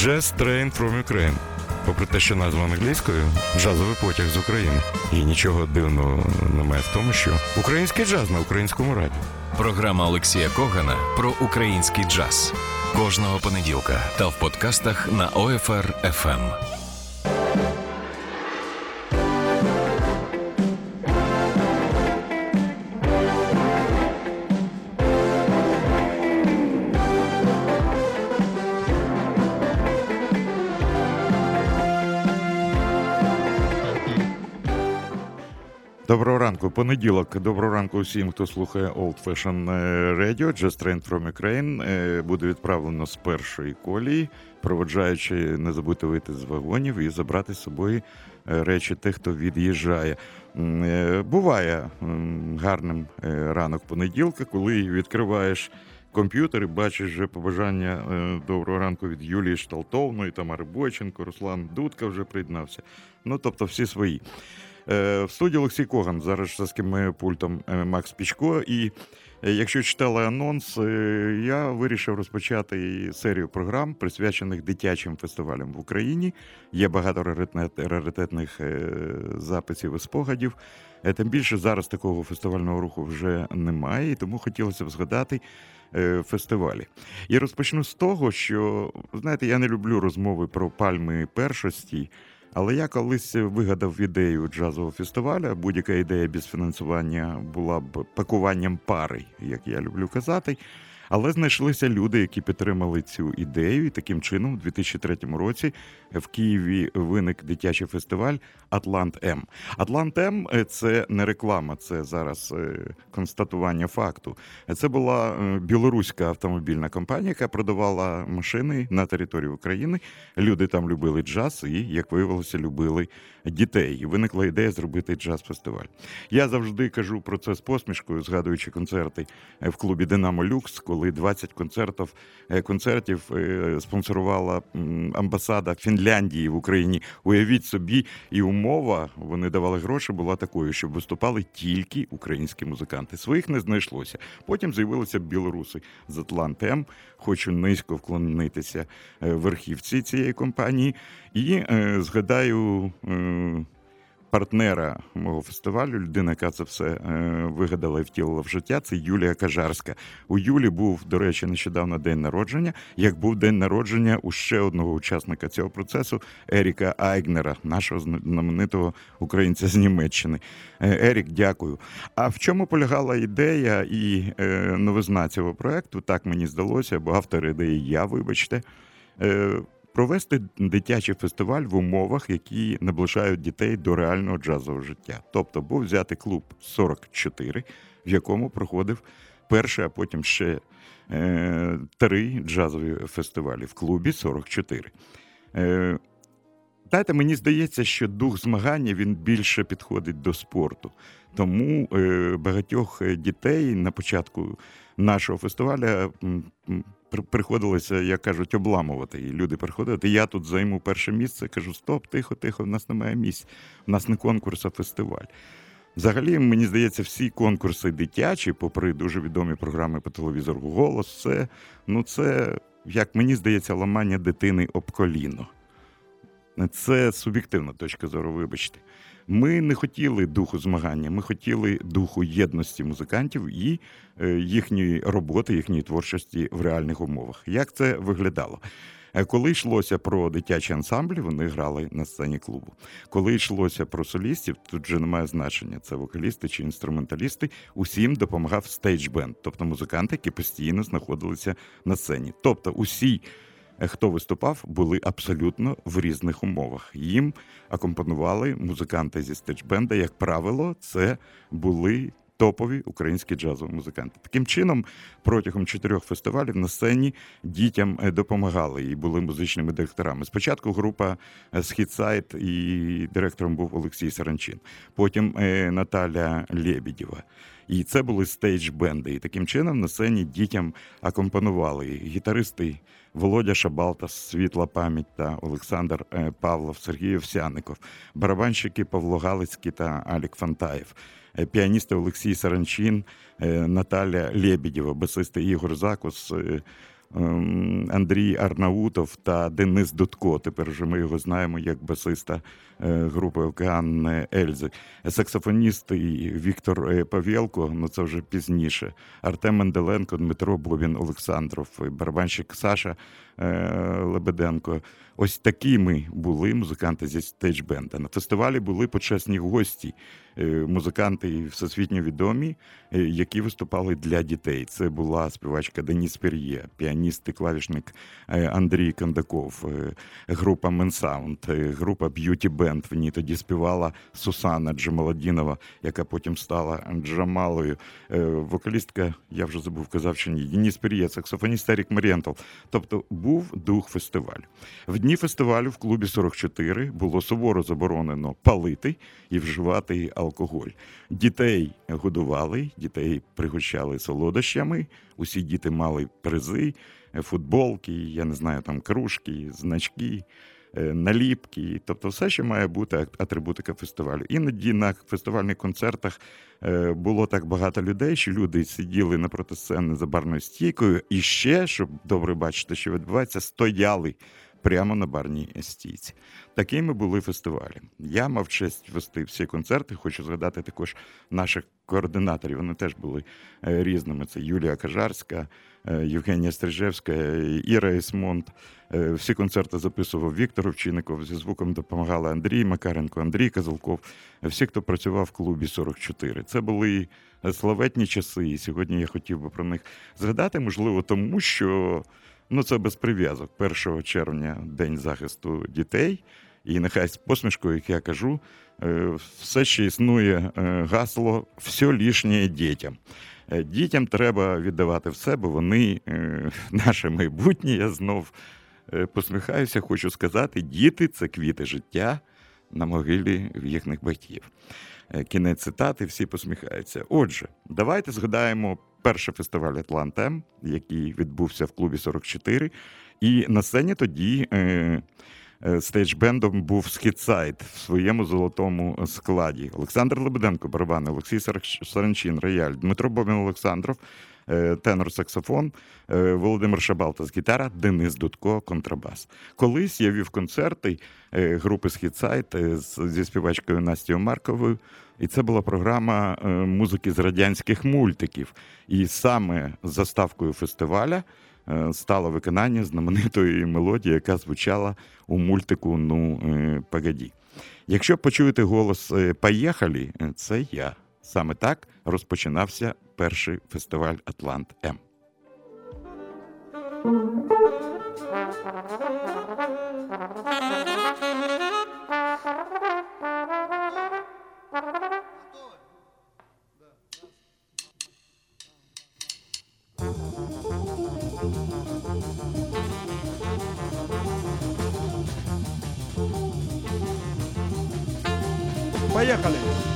Jazz Train from Ukraine. Попри те, що назва англійською джазовий потяг з України. І нічого дивного немає в тому, що український джаз на українському раді. Програма Олексія Когана про український джаз кожного понеділка та в подкастах на OFR FM. Доброго ранку, понеділок. Доброго ранку усім, хто слухає Old Fashion Radio, Just Train from Ukraine. Е, Буде відправлено з першої колії, проводжаючи, не забудьте вийти з вагонів і забрати з собою е, речі тих, хто від'їжджає. Е, Буває гарним е, ранок понеділка, коли відкриваєш. Комп'ютер і бачиш вже побажання е, доброго ранку від Юлії Шталтовної, Тамари Бойченко, Руслан Дудка вже приєднався. Ну тобто всі свої. Е, В студії Олексій Коган, зараз за ким пультом е, Макс Пічко. І е, якщо читали анонс, я вирішив розпочати серію програм, присвячених дитячим фестивалям в Україні. Є багато раритет- раритетних записів і спогадів. Тим більше зараз такого фестивального руху вже немає, і тому хотілося б згадати фестивалі. І розпочну з того, що знаєте, я не люблю розмови про пальми першості. Але я колись вигадав ідею джазового фестиваля. Будь-яка ідея без фінансування була б пакуванням пари, як я люблю казати. Але знайшлися люди, які підтримали цю ідею, і таким чином, у 2003 році в Києві виник дитячий фестиваль Атлант М. Атлант М це не реклама, це зараз е, констатування факту. Це була е, білоруська автомобільна компанія, яка продавала машини на території України. Люди там любили джаз і, як виявилося, любили дітей. І виникла ідея зробити джаз-фестиваль. Я завжди кажу про це з посмішкою, згадуючи концерти е, в клубі Динамо Люкс, коли 20 концертів концертів спонсорувала амбасада Фінляндії в Україні. Уявіть собі, і умова вони давали гроші, була такою, щоб виступали тільки українські музиканти. Своїх не знайшлося. Потім з'явилися білоруси з Атлантем. Хочу низько вклонитися е, верхівці цієї компанії. І е, згадаю. Е, Партнера мого фестивалю, людина, яка це все е, вигадала і втілила в життя, це Юлія Кажарська. У Юлі був, до речі, нещодавно день народження. Як був день народження у ще одного учасника цього процесу Еріка Айгнера, нашого знаменитого українця з Німеччини. Е, Ерік, дякую. А в чому полягала ідея і е, новизна цього проекту? Так мені здалося, бо автор ідеї я, вибачте. Провести дитячий фестиваль в умовах, які наближають дітей до реального джазового життя. Тобто був взяти клуб 44, в якому проходив перший, а потім ще е, три джазові фестивалі в клубі 44. Е, Знаєте, мені здається, що дух змагання він більше підходить до спорту. Тому е, багатьох дітей на початку нашого фестиваля приходилося, як кажуть, обламувати. І люди приходили, я тут займу перше місце. Кажу, стоп, тихо, тихо, в нас немає місць. У нас не конкурс, а фестиваль. Взагалі, мені здається, всі конкурси дитячі, попри дуже відомі програми по телевізору голос, це, ну, це, як мені здається, ламання дитини об коліно. Це суб'єктивна точка зору, вибачте. Ми не хотіли духу змагання, ми хотіли духу єдності музикантів і е, їхньої роботи, їхньої творчості в реальних умовах. Як це виглядало? Е, Коли йшлося про дитячі ансамблі, вони грали на сцені клубу. Коли йшлося про солістів, тут вже немає значення, це вокалісти чи інструменталісти. Усім допомагав stage band, тобто музиканти, які постійно знаходилися на сцені. Тобто, усі хто виступав, були абсолютно в різних умовах. Їм акомпонували музиканти зі стеджбенда. Як правило, це були топові українські джазові музиканти. Таким чином, протягом чотирьох фестивалів на сцені дітям е, допомагали і були музичними директорами. Спочатку група е, Східсайд і директором був Олексій Саранчин, потім е, Наталя Лєбідєва. І це були стейдж-бенди. І таким чином на сцені дітям акомпонували гітаристи Володя Шабалтас, Світла пам'ять та Олександр е, Павлов, Сергій Овсяников, барабанщики Павло Галицький та Алік Фантаєв, е, піаністи Олексій Саранчин, е, Наталя Лєбідєва, басисти Ігор Закус. Ем, Андрій Арнаутов та Денис Дудко. Тепер вже ми його знаємо як басиста е, групи Океан Ельзи. Саксофоніст Віктор е, Павєлко, ну це вже пізніше. Артем Менделенко, Дмитро Бобін, Олександров, барабанщик Саша е, Лебеденко. Ось такими були музиканти зі стейдж-бенда. На фестивалі були почесні гості, е, музиканти всесвітньо відомі, е, які виступали для дітей. Це була співачка Деніс Пер'є, піаніст і клавішник е, Андрій Кондаков, група Mansound, група Beauty Band. В ній тоді співала Сусана Джамаладінова, яка потім стала Джамалою. Вокалістка, я вже забув, казав, що ні. Деніс Пер'є, саксофоніст Ерік Марієнталь. Тобто був дух фестивалю. В дні фестивалю в клубі 44 було суворо заборонено палити і вживати алкоголь. Дітей годували, дітей пригощали солодощами. Усі діти мали призи, футболки, я не знаю, там кружки, значки. Е, наліпки, тобто все, що має бути атрибутика фестивалю. Іноді на фестивальних концертах е, було так багато людей, що люди сиділи напроти сцени за барною стійкою, і ще, щоб добре бачити, що відбувається, стояли прямо на барній стійці. Такими були фестивалі. Я мав честь вести всі концерти. Хочу згадати також наших координаторів. Вони теж були е, різними. Це Юлія Кажарська, е, Євгенія Стрижевська, Іра Ісмонт. Е, всі концерти записував Віктор Овчинников. Зі звуком допомагали Андрій Макаренко, Андрій Казалков. Всі, хто працював в клубі 44. Це були славетні часи. І сьогодні я хотів би про них згадати, можливо, тому що. Ну, це без прив'язок. 1 червня День захисту дітей. І нехай з посмішкою, як я кажу, е, все ще існує е, гасло все лишнє дітям. Е, дітям треба віддавати все, бо вони наше майбутнє. Я знов посміхаюся, хочу сказати: діти це квіти життя на могилі їхніх батьків. Кінець цитати, всі посміхаються. Отже, давайте згадаємо перший фестиваль Атлантем, який відбувся в клубі 44. І на сцені тоді е, стейдж-бендом був Схід-Side в своєму золотому складі. Олександр Лебеденко, барабан, Олексій Саранчин, рояль, Дмитро Бобін Олександров. Е, тенор саксофон, е, Володимир Шабалтас гітара, Денис Дудко, контрабас. Колись я вів концерти е, групи Схід-Side зі співачкою Настю Марковою. І це була програма музики з радянських мультиків. І саме заставкою фестиваля стало виконання знаменитої мелодії, яка звучала у мультику Ну погоді. Якщо почуєте голос Поїхали, це я. Саме так розпочинався перший фестиваль Атлант М. Jacqueline.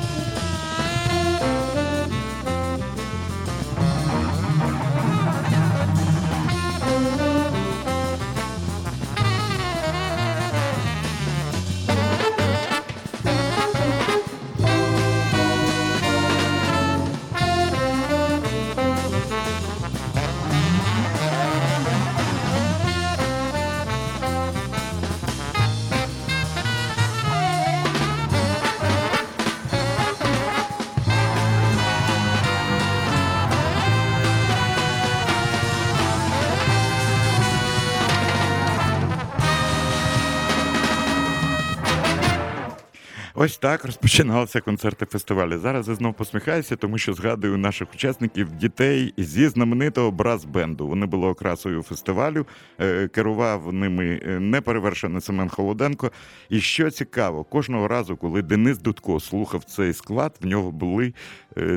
Ось так розпочиналися концерти фестивалю. Зараз я знов посміхаюся, тому що згадую наших учасників дітей зі знаменитого брас-бенду. Вони були окрасою фестивалю, е, керував ними е, неперевершений Семен Холоденко. І що цікаво, кожного разу, коли Денис Дудко слухав цей склад, в нього були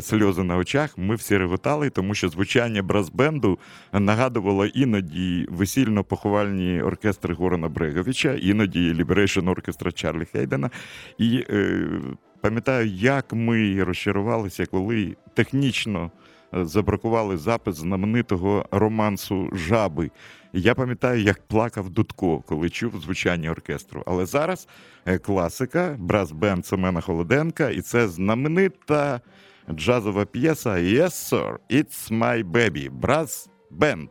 сльози на очах. Ми всі реготали, тому що звучання брас-бенду нагадувало іноді весільно-поховальні оркестри Горана Бреговича, іноді Liberation оркестра Чарлі Хейдена. І Е, пам'ятаю, як ми розчарувалися, коли технічно е, забракували запис знаменитого романсу Жаби. Я пам'ятаю, як плакав Дудко, коли чув звучання оркестру. Але зараз е, класика, брас-бенд Семена Холоденка, і це знаменита джазова п'єса Yes, sir, it's my baby, брас-бенд.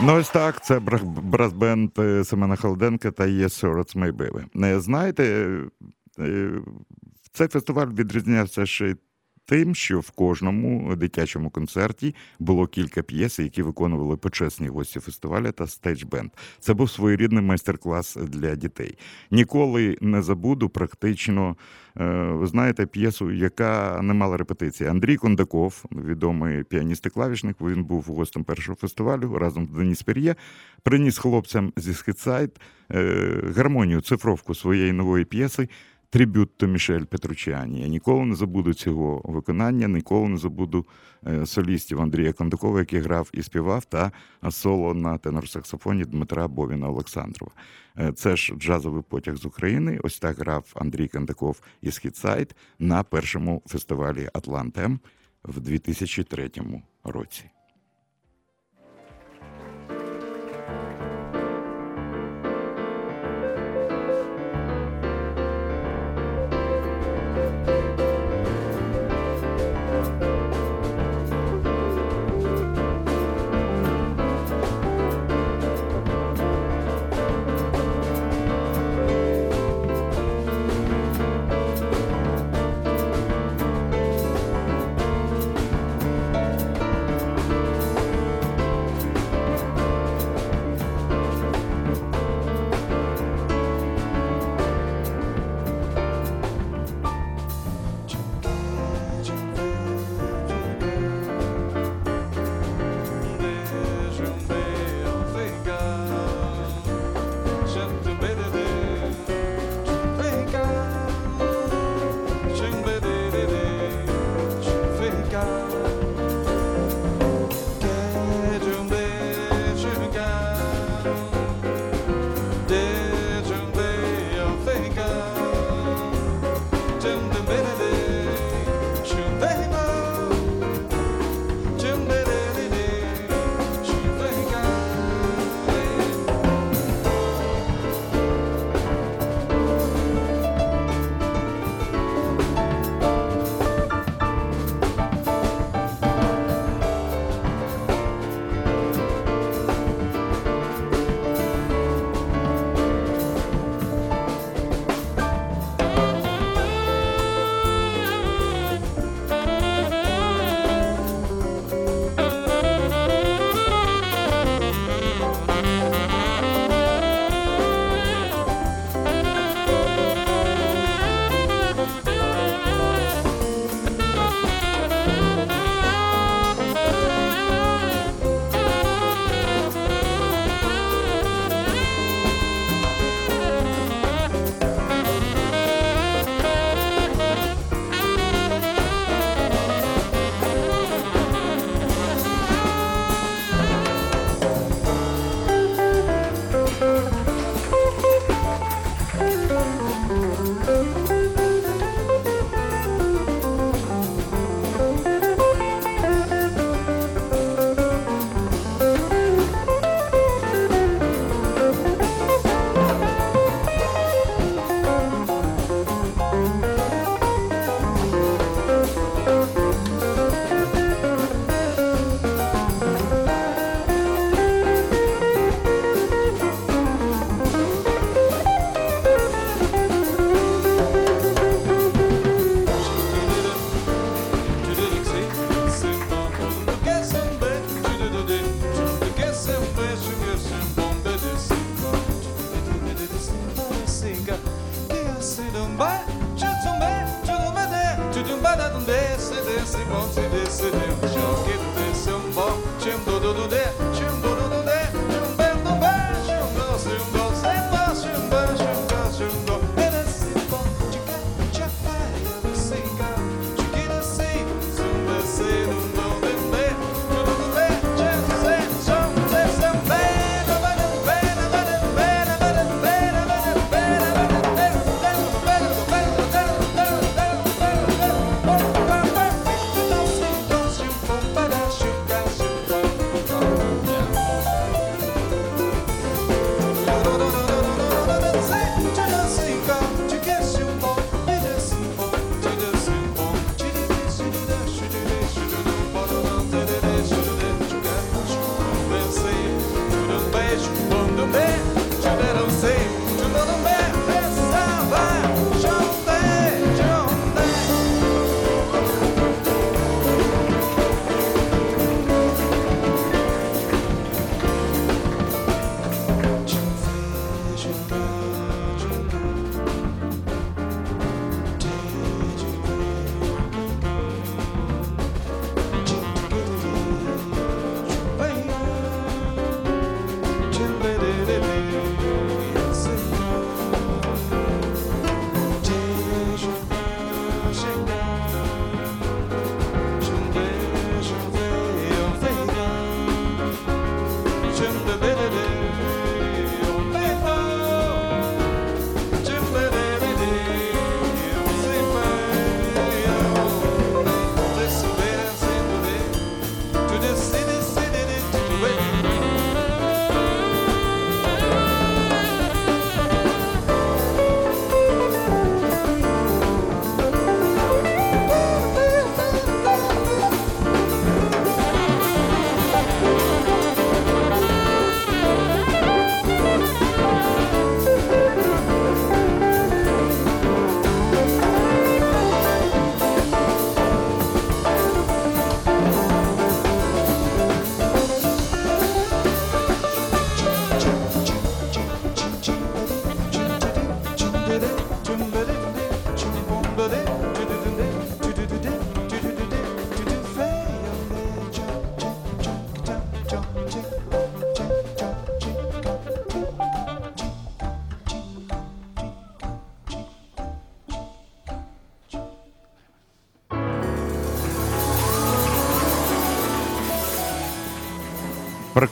Ну, ось так, це brass band е, Семена Халденка та Sir, That's My Baby. Знаєте, е, цей фестиваль відрізнявся ще тим, що в кожному дитячому концерті було кілька п'єс, які виконували почесні гості фестивалю та stage band. Це був своєрідний майстер-клас для дітей. Ніколи не забуду практично. Е, ви знаєте, п'єсу, яка не мала репетиції. Андрій Кондаков, відомий піаніст і клавішник, він був гостем першого фестивалю разом з Деніс Пер'є, приніс хлопцям зі Східсайд е, гармонію, цифровку своєї нової п'єси трибют до Мішель Петручані. Я ніколи не забуду цього виконання, ніколи не забуду е, солістів Андрія Кондакова, який грав і співав, та соло на тенор-саксофоні Дмитра Бовіна Олександрова. Е, це ж джазовий потяг з України. Ось так грав Андрій Кондаков із Хітсайд на першому фестивалі Атлантем в 2003 році.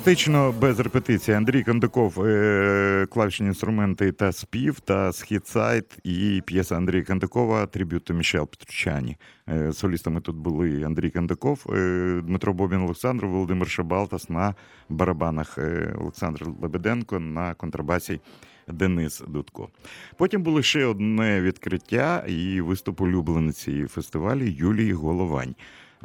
Практично без репетиції Андрій Кандаков, е, клавішні інструменти та спів, та східсайт і п'єса Андрія Кандакова Трибют Мішел Петручані. Е, солістами тут були Андрій Кандаков, е, Дмитро Бобін Олександр, Володимир Шабалтас на барабанах, Олександр Лебеденко на контрабасі. Денис Дудко. Потім було ще одне відкриття і виступ улюблениці фестивалю Юлії Головань.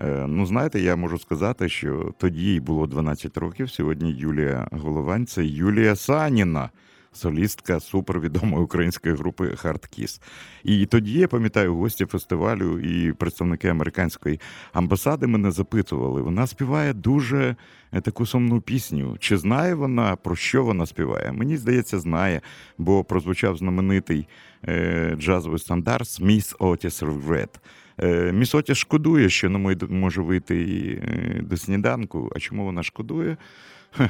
Е, ну, знаєте, я можу сказати, що тоді їй було 12 років. Сьогодні Юлія Головань це Юлія Саніна, солістка супервідомої української групи Kiss. І тоді я пам'ятаю, гості фестивалю і представники американської амбасади мене запитували. Вона співає дуже е, таку сумну пісню. Чи знає вона про що вона співає? Мені здається, знає, бо прозвучав знаменитий е, джазовий стандарт «Smith Otis Regret». Е, Місоті шкодує, що не може вийти е, до сніданку. А чому вона шкодує?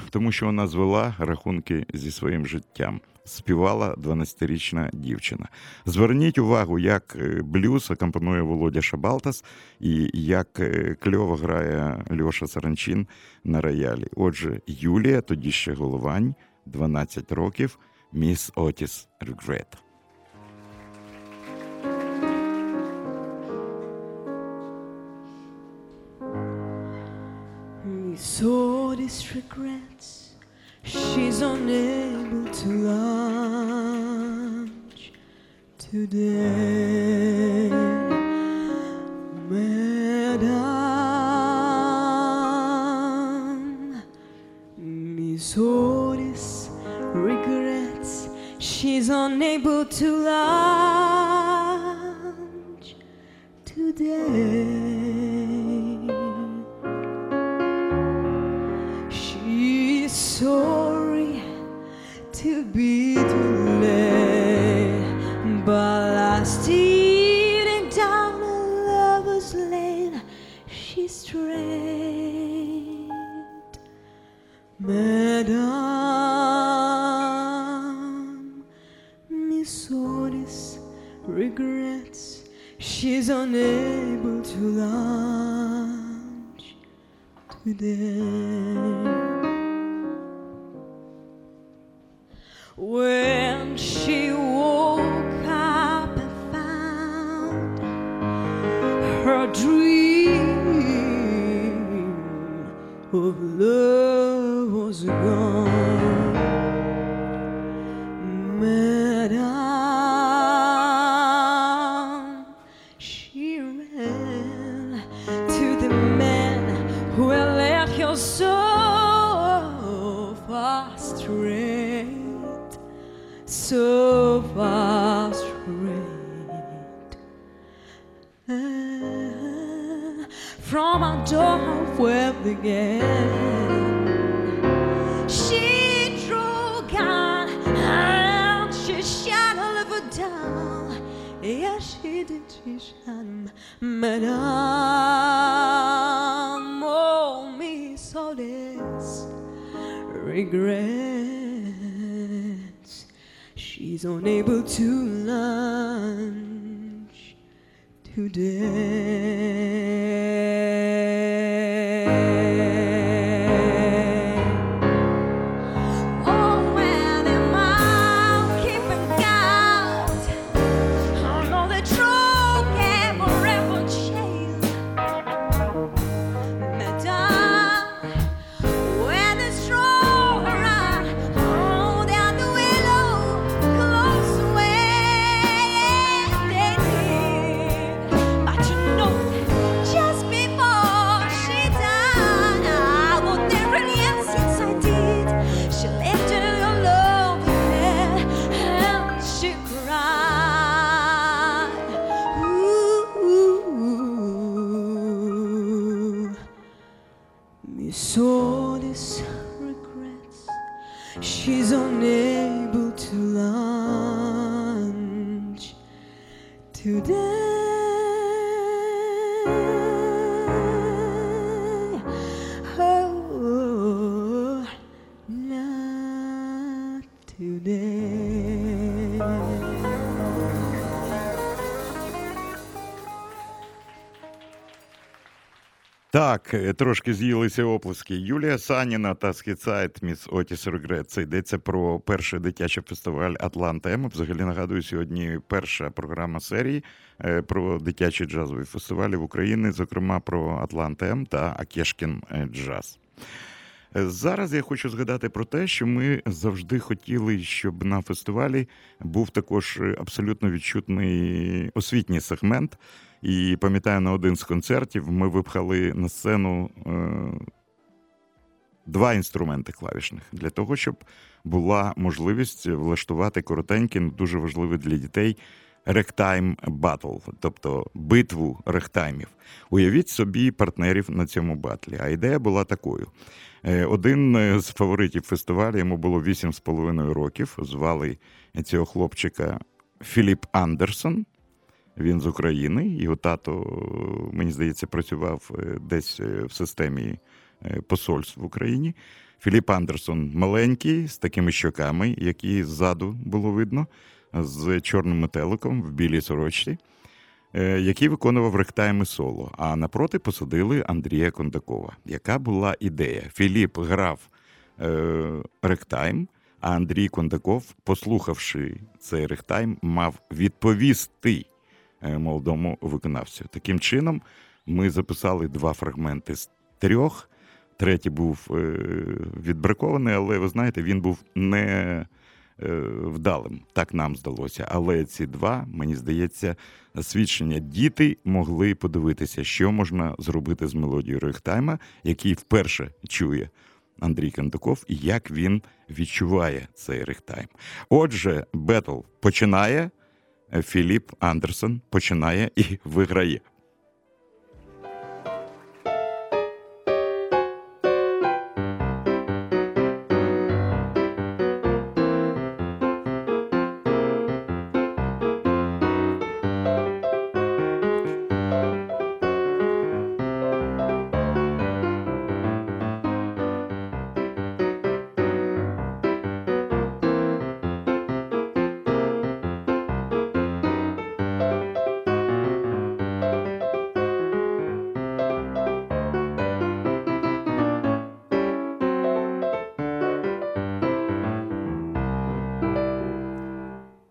Тому що вона звела рахунки зі своїм життям. Співала 12-річна дівчина. Зверніть увагу, як е, блюз акомпанує Володя Шабалтас і як кльово грає Льоша Саранчин на роялі. Отже, Юлія, тоді ще головань, 12 років, міс Отіс Регрет. So this regrets she's unable to launch today. Madame, Miss Otis regrets she's unable to lunch today. So. Так, е, трошки з'їлися оплески. Юлія Саніна та Схід-Side Miss Otis Regrets. Це йдеться про перший дитячий фестиваль Атлант-М. Взагалі нагадую, сьогодні перша програма серії е, про дитячі джазові фестивалі в Україні, зокрема про Атлант-М та О'Кешкін е, Джаз. Зараз я хочу згадати про те, що ми завжди хотіли, щоб на фестивалі був також абсолютно відчутний освітній сегмент. І пам'ятаю, на один з концертів ми випхали на сцену е, два інструменти клавішних для того, щоб була можливість влаштувати коротенький, ну, дуже важливий для дітей ректайм батл, тобто битву регтаймів. Уявіть собі партнерів на цьому батлі. А ідея була такою. Е, Один е, з фаворитів фестивалю, йому було 8,5 років. Звали цього хлопчика Філіп Андерсон. Він з України, його тато, мені здається, працював е, десь е, в системі е, посольств в Україні. Філіп Андерсон маленький, з такими щоками, які ззаду було видно, з чорним метеликом в білій сорочці, який виконував ректайми соло. А напроти посадили Андрія Кондакова. Яка була ідея? Філіп грав ректайм, а Андрій Кондаков, послухавши цей ректайм, мав відповісти молодому виконавцю. Таким чином, ми записали два фрагменти з трьох. Третій був е, відбракований, але ви знаєте, він був не е, вдалим. Так нам здалося. Але ці два, мені здається, свідчення. Діти могли подивитися, що можна зробити з мелодією Рехтайма, який вперше чує Андрій Кандаков, і як він відчуває цей рехтайм. Отже, Бетл починає. Філіп Андерсон починає і виграє.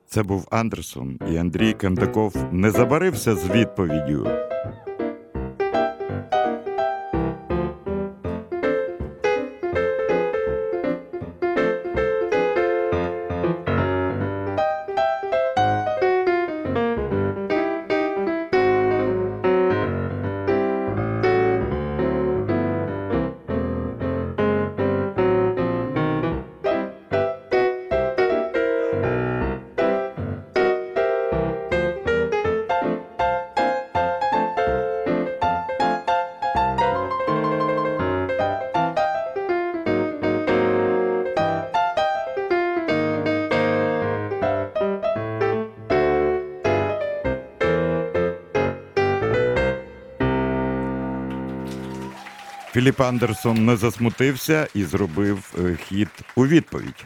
Це був Андерсон, і Андрій Кандаков не забарився з відповіддю. Філіп Андерсон не засмутився і зробив е, хід у відповідь.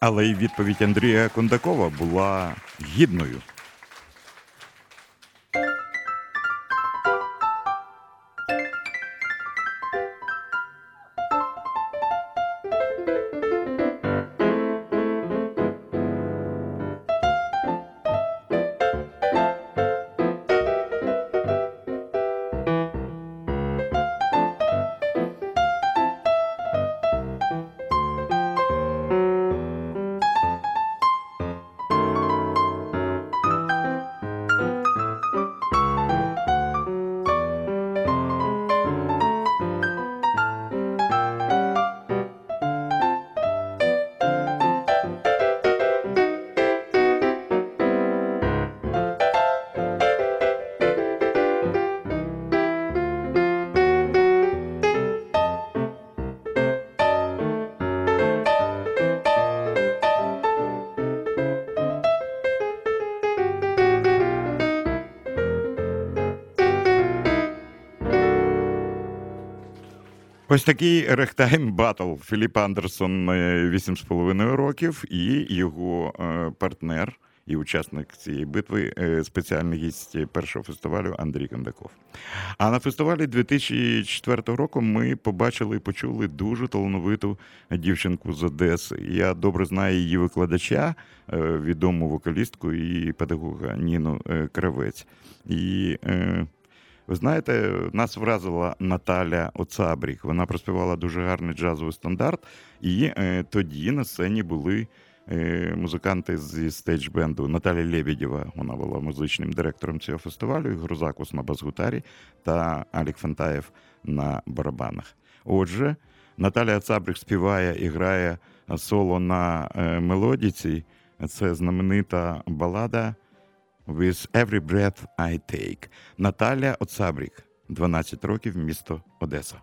Але й відповідь Андрія Кондакова була гідною. Ось такий рехтайм батл. Філіп Андерсон е, 8,5 років, і його е, партнер і учасник цієї битви, е, спеціальний гість першого фестивалю Андрій Кондаков. А на фестивалі 2004 року ми побачили і почули дуже талановиту дівчинку з Одеси. Я добре знаю її викладача, е, відому вокалістку і педагога Ніну е, Кравець. І е, ви знаєте, нас вразила Наталя Оцабрік. Вона проспівала дуже гарний джазовий стандарт, і е, тоді на сцені були е, музиканти зі стейдж-бенду Наталя Лебедєва. Вона була музичним директором цього фестивалю, Ігор Закус на бас-гітарі та Алік Фантаєв на барабанах. Отже, Наталя Оцабрік співає і грає соло на е, мелодіці. Це знаменита балада With Every Breath I Take. Наталя Оцабрік, 12 років, місто Одеса.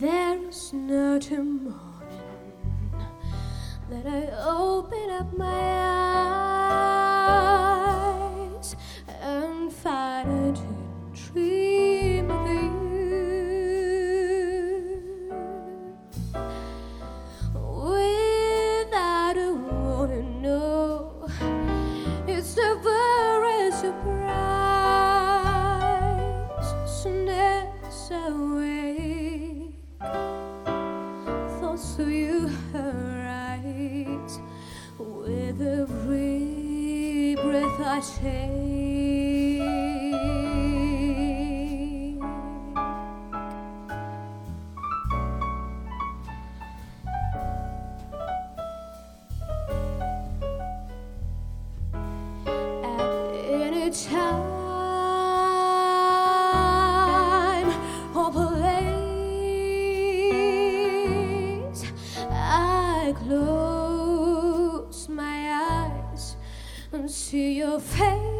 There's no tomorrow up my face,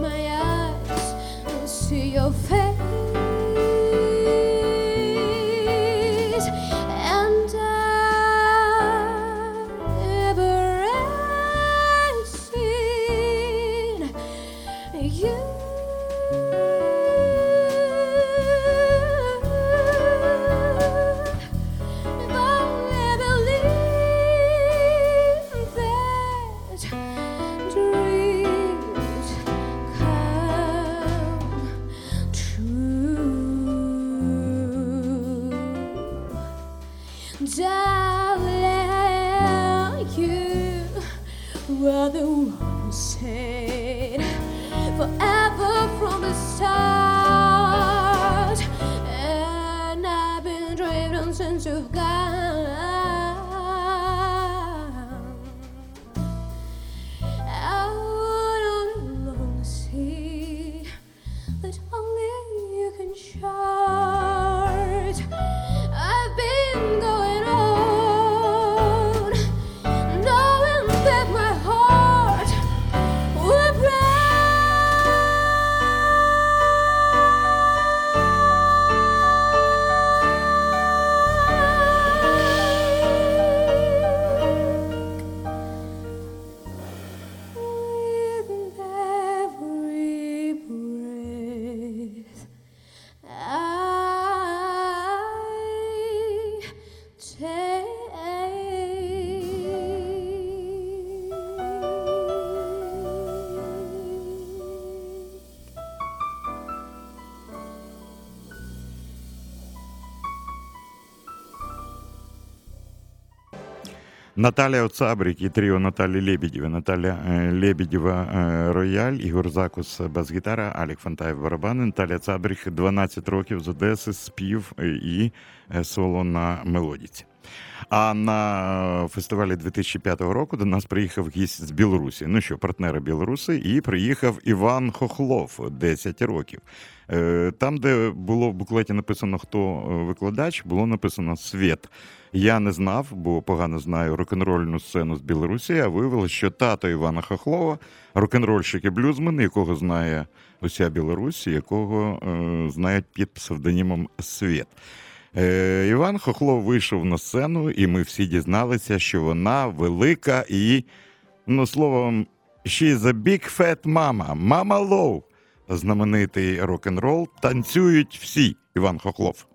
my eyes and see your face, Наталя Оцабрік і тріо Наталі Лебедєва. Наталя е, Лебедєва е, рояль, Ігор Закус бас-гітара, Алік Фантаєв барабани, Наталя Цабрік 12 років з Одеси, спів е, і е, соло на мелодіці. А на фестивалі 2005 року до нас приїхав гість з Білорусі. Ну що, партнери білоруси, і приїхав Іван Хохлов 10 років. Е, Там, де було в буклеті написано, хто е, викладач, було написано Світ. Я не знав, бо погано знаю рок-н-рольну сцену з Білорусі, а виявилося, що тато Івана Хохлова, рок-н-рольщик і блюзмен, якого знає уся Білорусь, якого е, знають під псевдонімом Світ. Е, Іван Хохлов вийшов на сцену, і ми всі дізналися, що вона велика і, ну, словом, she's a big fat mama, мама Low, Знаменитий рок-н-рол. Танцюють всі. Іван Хохлов.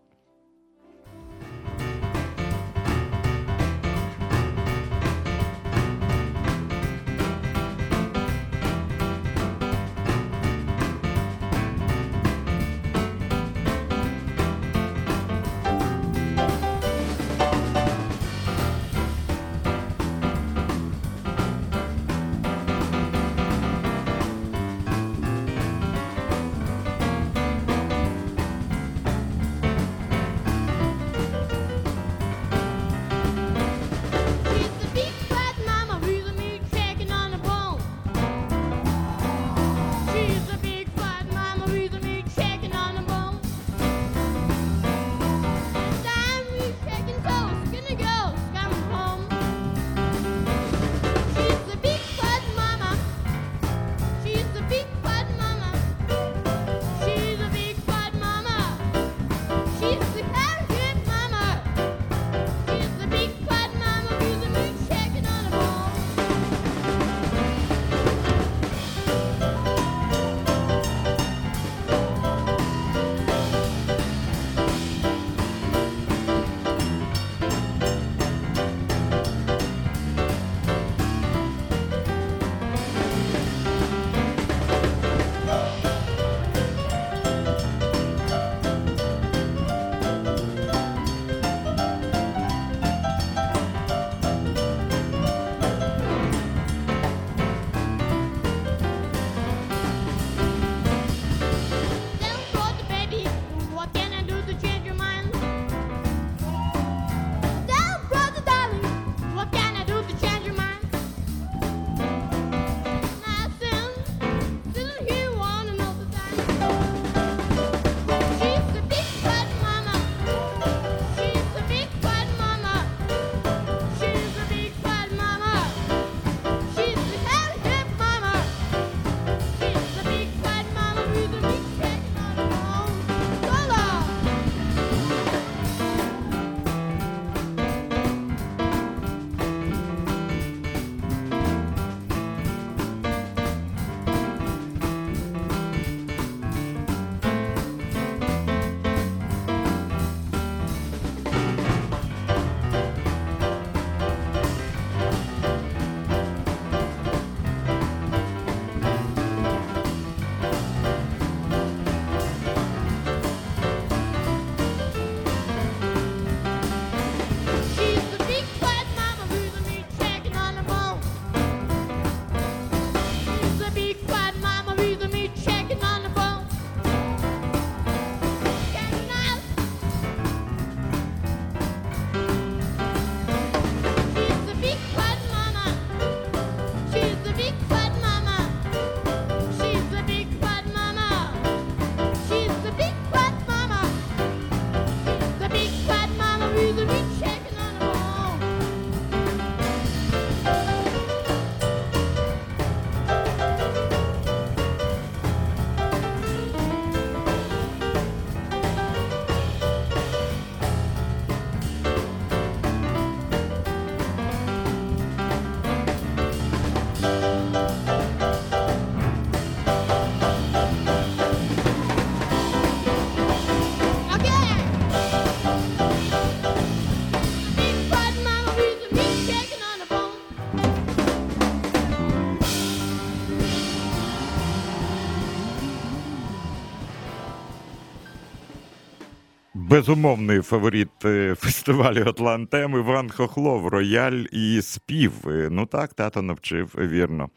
Безумовний фаворит е, фестивалю Атлант-М Іван Хохлов, рояль і спів. Е, Ну так, тато навчив, вірно.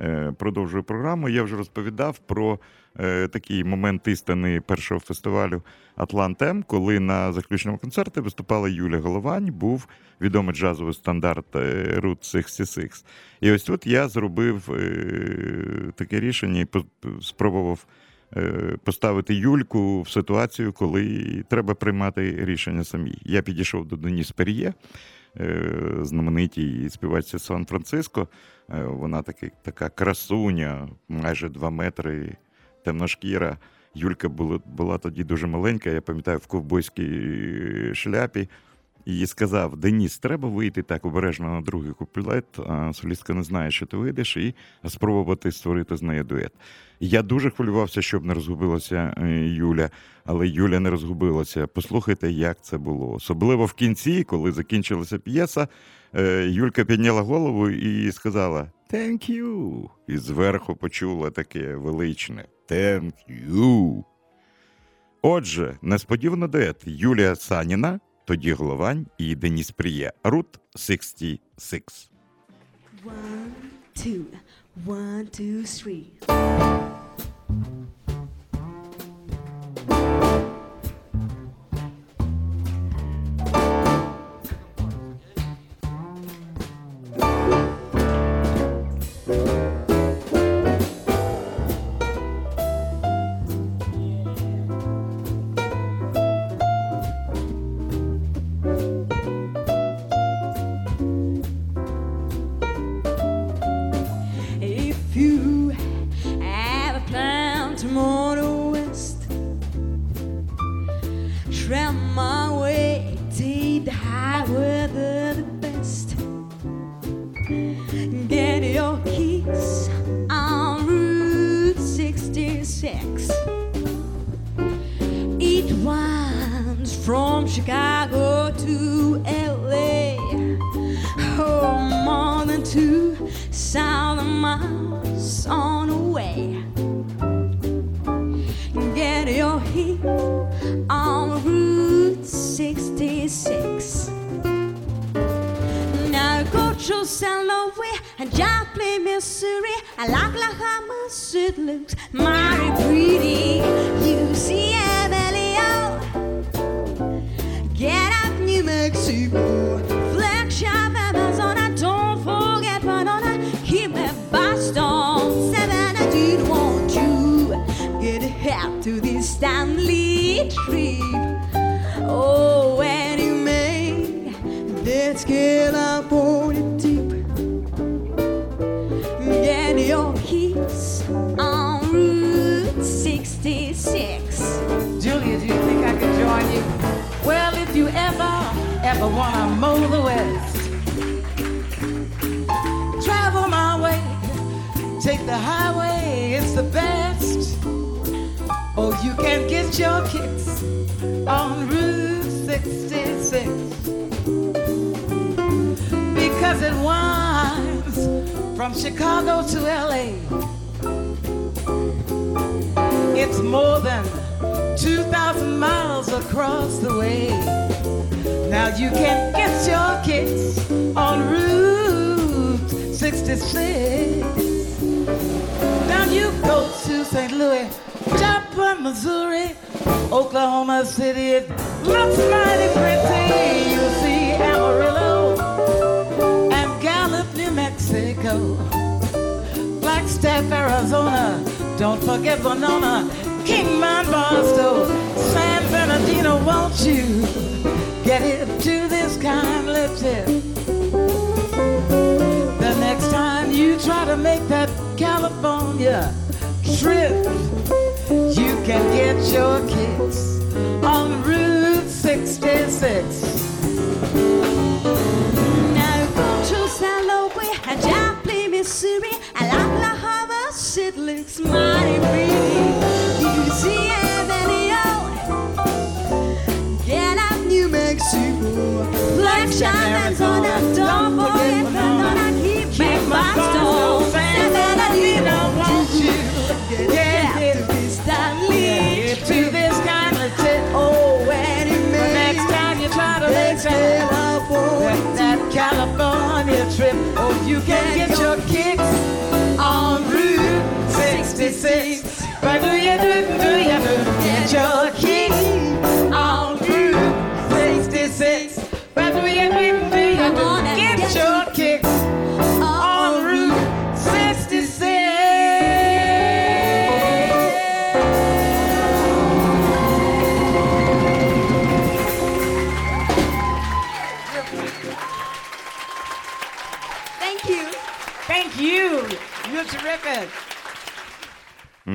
Е, Продовжую програму. Я вже розповідав про такий момент істини першого фестивалю Атлант-М, коли на заключному концерті виступала Юля Головань, був відомий джазовий стандарт Route 66. І ось тут я зробив таке рішення і спробував поставити Юльку в ситуацію, коли треба приймати рішення самій. Я підійшов до Деніс Пер'є, е, знаменитій співачці Сан-Франциско. Е, Вона таки, така красуня, майже два метри, темношкіра. Юлька була, була тоді дуже маленька, я пам'ятаю, в ковбойській шляпі. І сказав: Деніс, треба вийти так обережно на другий куплет. Солістка не знає, що ти вийдеш, і спробувати створити з нею дует. Я дуже хвилювався, щоб не розгубилася е, Юля, але Юля не розгубилася. Послухайте, як це було. Особливо в кінці, коли закінчилася п'єса, е, Юлька підняла голову і сказала «Thank you!» І зверху почула таке величне «Thank you!» Отже, несподівано дует Юлія Саніна, тоді Головань і Деніс Пріє. Рут 66. One, two, one, two, three. Miles on the way. Get your heat on Route 66. Now go to St. Louis and Joplin, Missouri. And Oklahoma, it looks mighty pretty. Ever, wanna mow the West, travel my way, take the highway, it's the best. Oh, you can get your kicks on Route 66 because it winds from Chicago to LA. It's more than 2,000 miles across the way. Now you can get your kicks on Route 66. Now you go to St. Louis, Joplin, Missouri, Oklahoma City. It looks mighty pretty. You'll see Amarillo and Gallup, New Mexico. Flagstaff, Arizona. Don't forget Winona, Kingman, Barstow, San Bernardino. Won't you get it to this kind tip? The next time you try to make that California trip, you can get your kicks on Route 66. Now go to St. Louis and Joplin, Missouri, and Oklahoma, it looks mighty pretty. Don't forget, to keep my soul. Said that I didn't want you. To this kind of tip. Oh, when. Next time you try to make that California trip. Oh, you can get your kicks on Route 66. But do you do, do do? Get your kicks.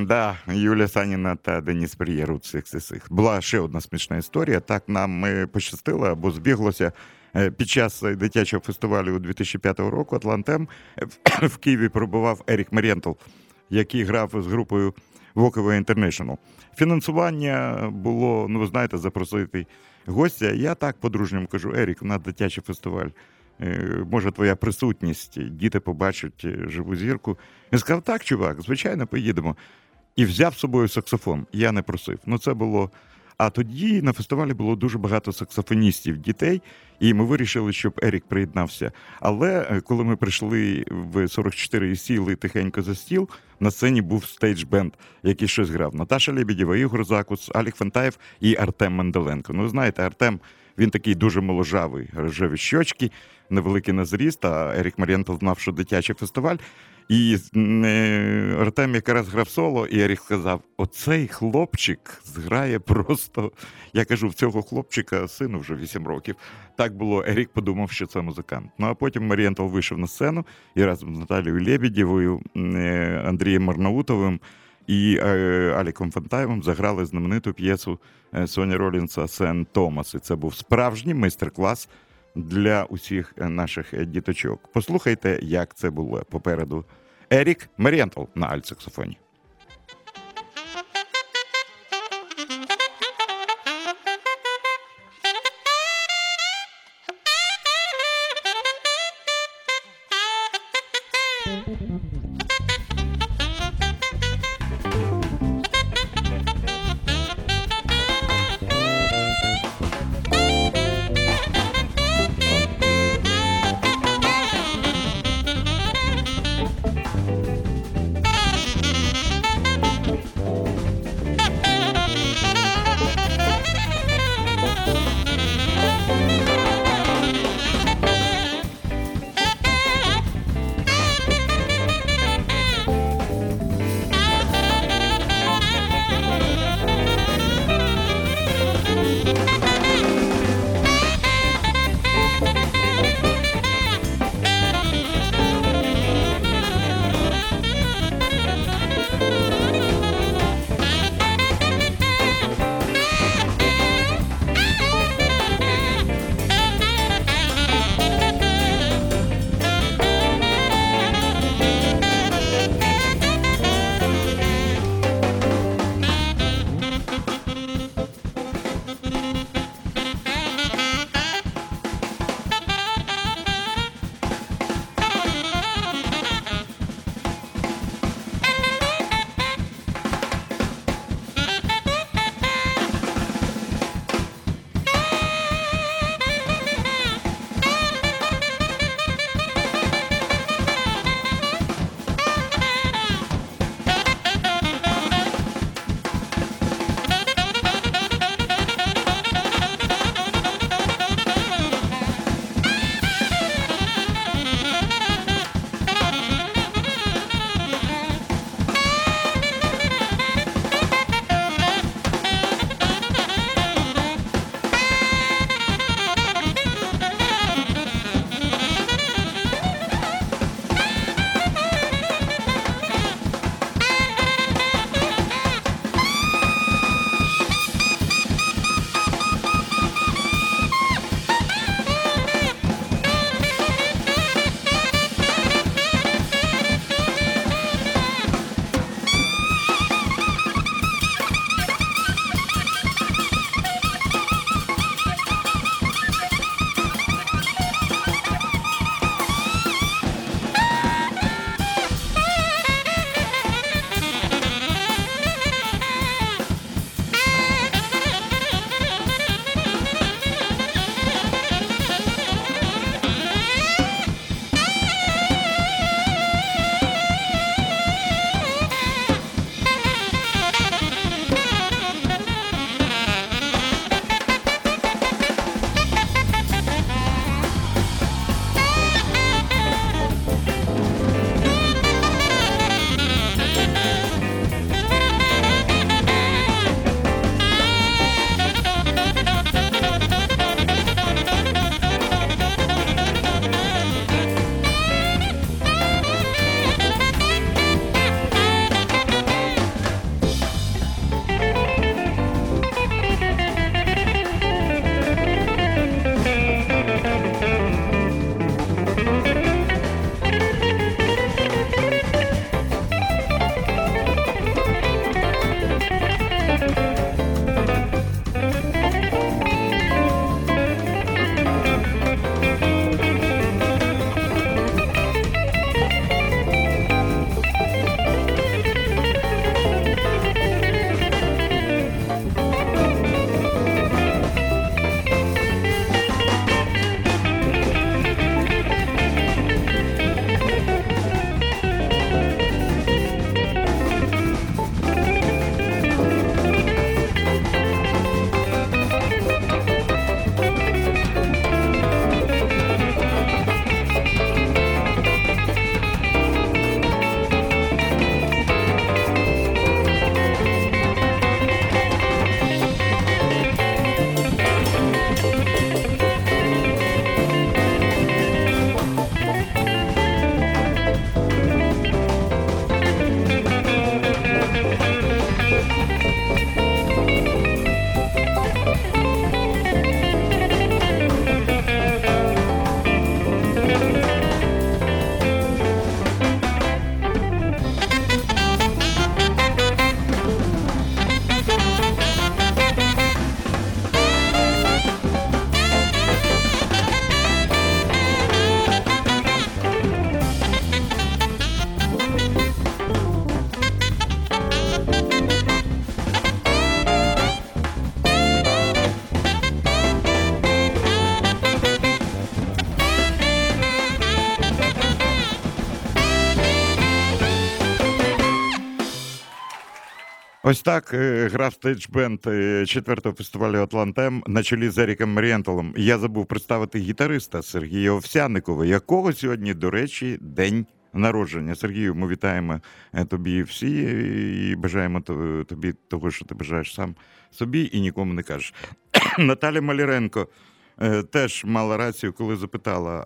Да, Юлія Саніна та Деніс Пер'єр у цих цих. Була ще одна смішна історія. Так нам пощастило або збіглося. е, Під час дитячого фестивалю 2005 року Атлантем е, в- Києві пробував Ерік Марієнтл, який грав з групою Walkaway International. Фінансування було, ну ви знаєте, запросити гостя. Я так по-дружньому кажу: Ерік, на дитячий фестиваль. Е, Може, твоя присутність, діти побачать живу зірку. Він сказав: так, чувак, звичайно, поїдемо. І взяв з собою саксофон. Я не просив. Ну, це було. А тоді на фестивалі було дуже багато саксофоністів, дітей, і ми вирішили, щоб Ерік приєднався. Але е, коли ми прийшли в 44 і сіли тихенько за стіл, на сцені був stage band, який щось грав. Наташа Лебедєва, Ігор Закус, Алік Фантаєв і Артем Менделенко. Ну, знаєте, Артем він такий дуже моложавий, рожеві щочки, невеликий на зріст, а Ерік Марієнтов знав, що дитячий фестиваль. І Артем якраз грав соло, і Ерік сказав: оцей хлопчик зграє просто. Я кажу, в цього хлопчика сину вже 8 років. Так було. Ерік подумав, що це музикант. Ну а потім Марієнтов вийшов на сцену і разом з Наталією Лебедєвою, е, Андрієм Марнаутовим і е, Аліком Фантаєвим заграли знамениту п'єсу е, Соні Ролінса Сен Томас. І це був справжній майстер-клас для усіх е, наших е, діточок. Послухайте, як це було попереду. Ерік Мерієнтл на альтсаксофоні. Ось так е, грав стейдж-бенд е, четвертого фестивалю Атлантем на чолі з Еріком Марієнталом. Я забув представити гітариста Сергія Овсяникова, якого сьогодні, до речі, день народження. Сергію, ми вітаємо е, тобі всі і бажаємо тобі того, що ти бажаєш сам собі і нікому не кажеш. Наталя Маліренко теж мала рацію, коли запитала.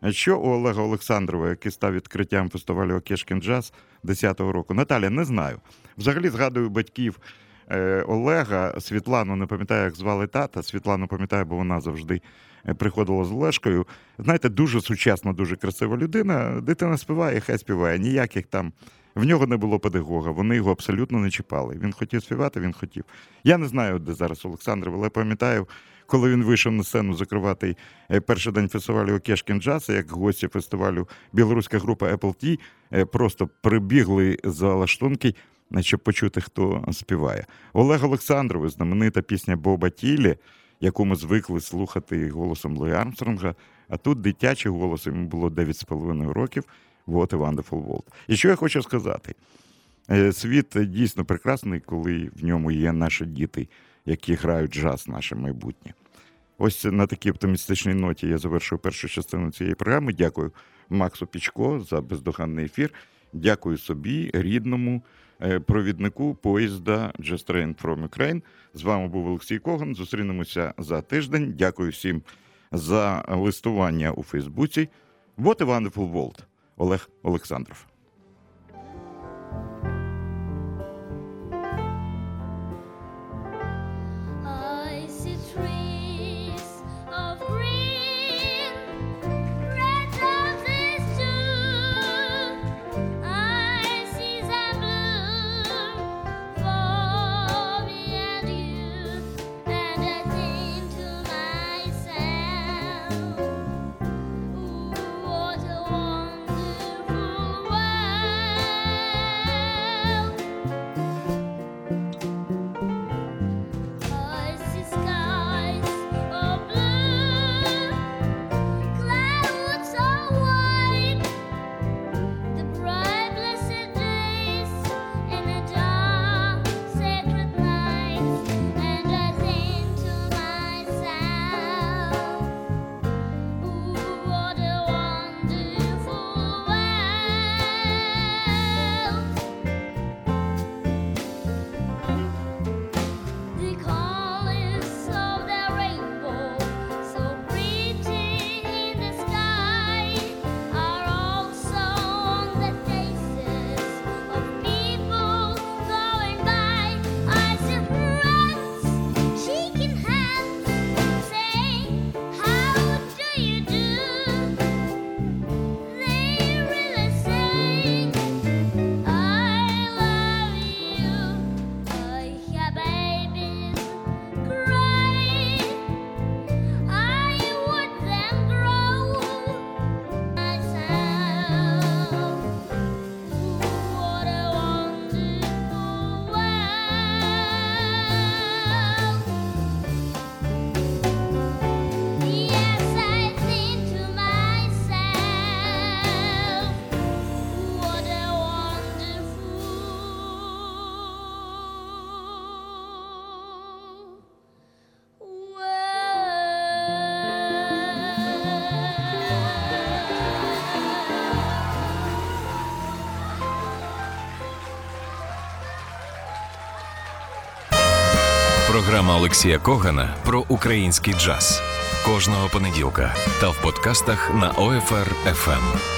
А що у Олега Олександрова, який став відкриттям фестивалю Окешкін Джаз 10-го року? Наталя, не знаю. Взагалі згадую батьків е, Олега, Світлану, не пам'ятаю, як звали тата. Світлану пам'ятаю, бо вона завжди е, приходила з Олешкою. Знаєте, дуже сучасна, дуже красива людина. Дитина співає, хай співає. Ніяких там. В нього не було педагога, вони його абсолютно не чіпали. Він хотів співати, він хотів. Я не знаю, де зараз Олександр, але пам'ятаю, коли він вийшов на сцену закривати е, перший день фестивалю Окешкін Джаз, як гості фестивалю білоруська група Apple е, просто прибігли за лаштунки, щоб почути, хто співає. Олег Олександрович, знаменита пісня Боба Тілі, яку ми звикли слухати голосом Луї Армстронга, а тут дитячий голос, йому було 9,5 років. What a wonderful world. І що я хочу сказати? Е, Світ дійсно прекрасний, коли в ньому є наші діти, які грають джаз, наше майбутнє. Ось на такій оптимістичній ноті я завершую першу частину цієї програми. Дякую Максу Пічко за бездоганний ефір. Дякую собі, рідному провіднику поїзда Just Train from Ukraine. З вами був Олексій Коган. Зустрінемося за тиждень. Дякую всім за листування у Фейсбуці. What a wonderful world. Олег Олександров. Олексія Когана про український джаз кожного понеділка та в подкастах на OFR FM.